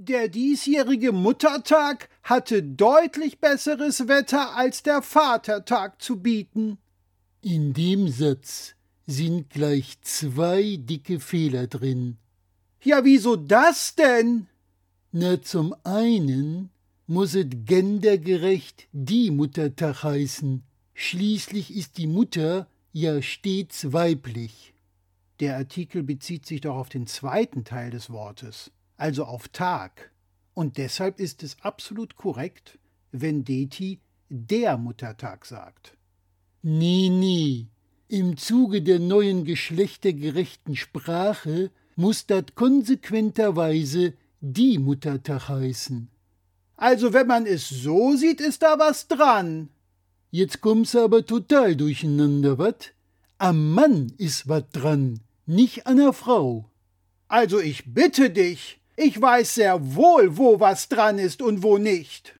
Der diesjährige Muttertag hatte deutlich besseres Wetter als der Vatertag zu bieten. In dem Satz sind gleich zwei dicke Fehler drin. Ja, wieso das denn? Na, zum einen muss es gendergerecht die Muttertag heißen. Schließlich ist die Mutter ja stets weiblich. Der Artikel bezieht sich doch auf den zweiten Teil des Wortes also auf Tag. Und deshalb ist es absolut korrekt, wenn Deti der Muttertag sagt. Nee, nee. Im Zuge der neuen geschlechtergerechten Sprache muss das konsequenterweise die Muttertag heißen. Also wenn man es so sieht, ist da was dran. Jetzt kommt's aber total durcheinander, wat? Am Mann ist was dran, nicht an der Frau. Also ich bitte dich, ich weiß sehr wohl, wo was dran ist und wo nicht.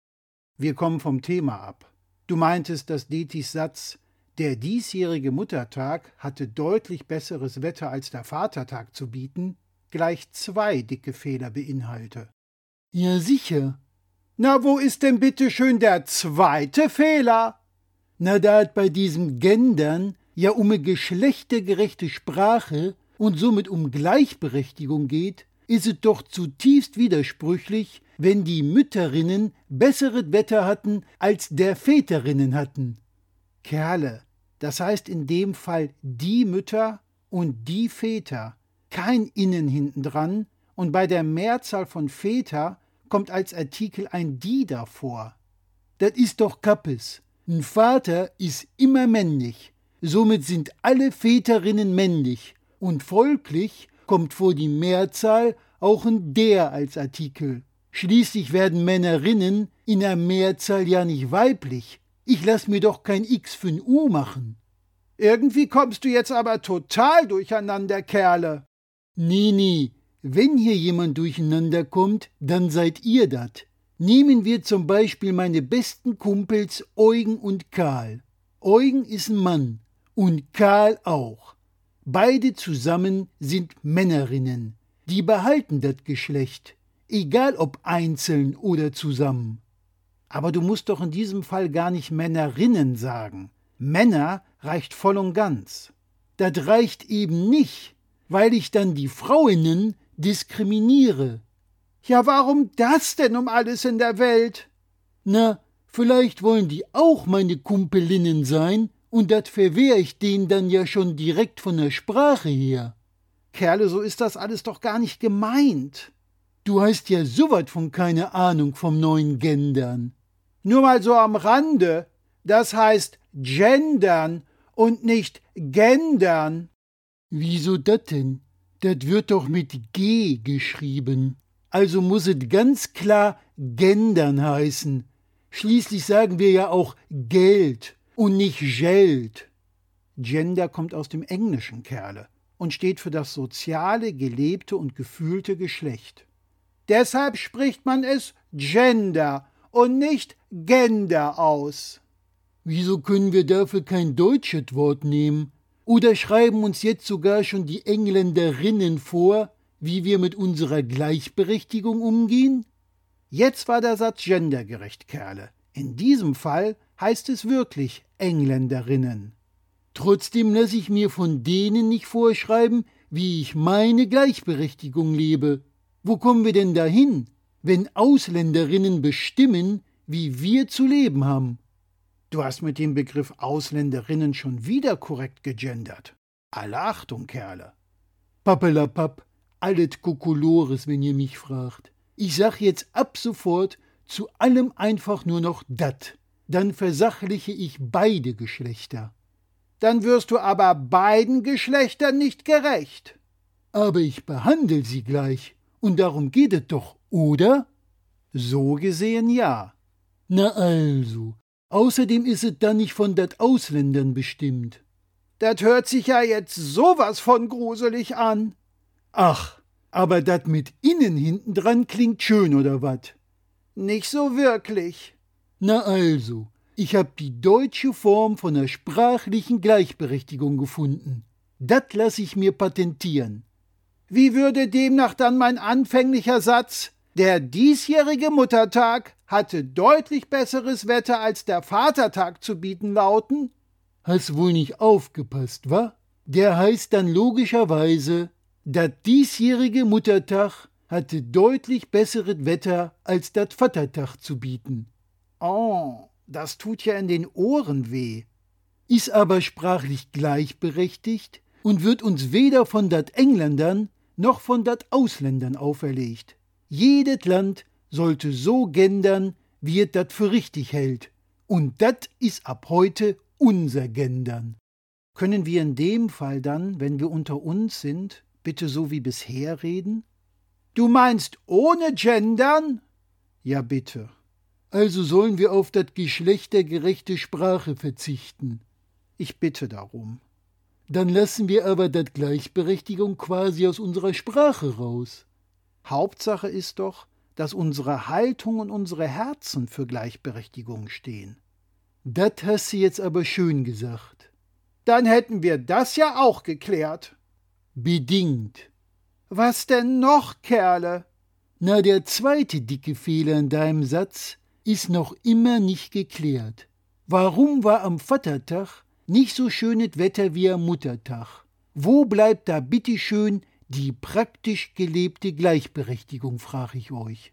Wir kommen vom Thema ab. Du meintest, dass Detis Satz Der diesjährige Muttertag hatte deutlich besseres Wetter als der Vatertag zu bieten, gleich zwei dicke Fehler beinhalte. Ja, sicher. Na, wo ist denn bitte schön der zweite Fehler? Na, da hat bei diesem Gendern ja um eine geschlechtergerechte Sprache und somit um Gleichberechtigung geht, ist es doch zutiefst widersprüchlich, wenn die Mütterinnen besseres Wetter hatten, als der Väterinnen hatten. Kerle, das heißt in dem Fall die Mütter und die Väter, kein Innen hinten dran, und bei der Mehrzahl von Väter kommt als Artikel ein die davor. Das ist doch Kappes. Ein Vater ist immer männlich. Somit sind alle Väterinnen männlich. Und folglich kommt vor die Mehrzahl auch ein der als Artikel. Schließlich werden Männerinnen in der Mehrzahl ja nicht weiblich. Ich lass mir doch kein X für ein U machen. Irgendwie kommst du jetzt aber total durcheinander, Kerle. Nee, nee, wenn hier jemand durcheinander kommt, dann seid ihr dat. Nehmen wir zum Beispiel meine besten Kumpels Eugen und Karl. Eugen ist ein Mann und Karl auch. Beide zusammen sind Männerinnen. Die behalten das Geschlecht, egal ob einzeln oder zusammen. Aber du musst doch in diesem Fall gar nicht Männerinnen sagen. Männer reicht voll und ganz. Das reicht eben nicht, weil ich dann die Frauinnen diskriminiere. Ja, warum das denn um alles in der Welt? Na, vielleicht wollen die auch meine Kumpelinnen sein und dat verwehr ich denen dann ja schon direkt von der Sprache her. Kerle, so ist das alles doch gar nicht gemeint. Du hast ja so wat von keine Ahnung vom neuen Gendern. Nur mal so am Rande. Das heißt gendern und nicht gendern. Wieso dat denn? Dat wird doch mit G geschrieben. Also muss es ganz klar gendern heißen. Schließlich sagen wir ja auch Geld und nicht Geld. Gender kommt aus dem Englischen, Kerle, und steht für das soziale, gelebte und gefühlte Geschlecht. Deshalb spricht man es Gender und nicht Gender aus. Wieso können wir dafür kein deutsches Wort nehmen? Oder schreiben uns jetzt sogar schon die Engländerinnen vor, wie wir mit unserer Gleichberechtigung umgehen? Jetzt war der Satz gendergerecht, Kerle. In diesem Fall heißt es wirklich Engländerinnen. Trotzdem lasse ich mir von denen nicht vorschreiben, wie ich meine Gleichberechtigung lebe. Wo kommen wir denn dahin, wenn Ausländerinnen bestimmen, wie wir zu leben haben? Du hast mit dem Begriff Ausländerinnen schon wieder korrekt gegendert. Alle Achtung, Kerle. Pappelapapp, alles Kokolores, wenn ihr mich fragt. Ich sag jetzt ab sofort zu allem einfach nur noch dat dann versachliche ich beide Geschlechter. Dann wirst du aber beiden Geschlechtern nicht gerecht. Aber ich behandle sie gleich, und darum geht es doch, oder? So gesehen ja. Na also, außerdem ist es dann nicht von dat Ausländern bestimmt. Dat hört sich ja jetzt sowas von gruselig an. Ach, aber dat mit innen hinten dran klingt schön, oder wat? Nicht so wirklich. Na also, ich hab die deutsche Form von der sprachlichen Gleichberechtigung gefunden. Das lass ich mir patentieren. Wie würde demnach dann mein anfänglicher Satz Der diesjährige Muttertag hatte deutlich besseres Wetter als der Vatertag zu bieten lauten? Hast wohl nicht aufgepasst, wa? Der heißt dann logischerweise, dat diesjährige Muttertag hatte deutlich besseres Wetter als dat Vatertag zu bieten. Oh, das tut ja in den Ohren weh. Ist aber sprachlich gleichberechtigt und wird uns weder von dat Engländern noch von dat Ausländern auferlegt. Jedes Land sollte so gendern, wie es dat für richtig hält. Und dat is ab heute unser Gendern. Können wir in dem Fall dann, wenn wir unter uns sind, bitte so wie bisher reden? Du meinst ohne Gendern? Ja, bitte. Also sollen wir auf dat geschlechtergerechte Sprache verzichten. Ich bitte darum. Dann lassen wir aber dat Gleichberechtigung quasi aus unserer Sprache raus. Hauptsache ist doch, dass unsere Haltung und unsere Herzen für Gleichberechtigung stehen. Dat hast du jetzt aber schön gesagt. Dann hätten wir das ja auch geklärt. Bedingt. Was denn noch, Kerle? Na, der zweite dicke Fehler in deinem Satz ist noch immer nicht geklärt. Warum war am Vatertag nicht so schönes Wetter wie am Muttertag? Wo bleibt da bitteschön die praktisch gelebte Gleichberechtigung, frage ich euch.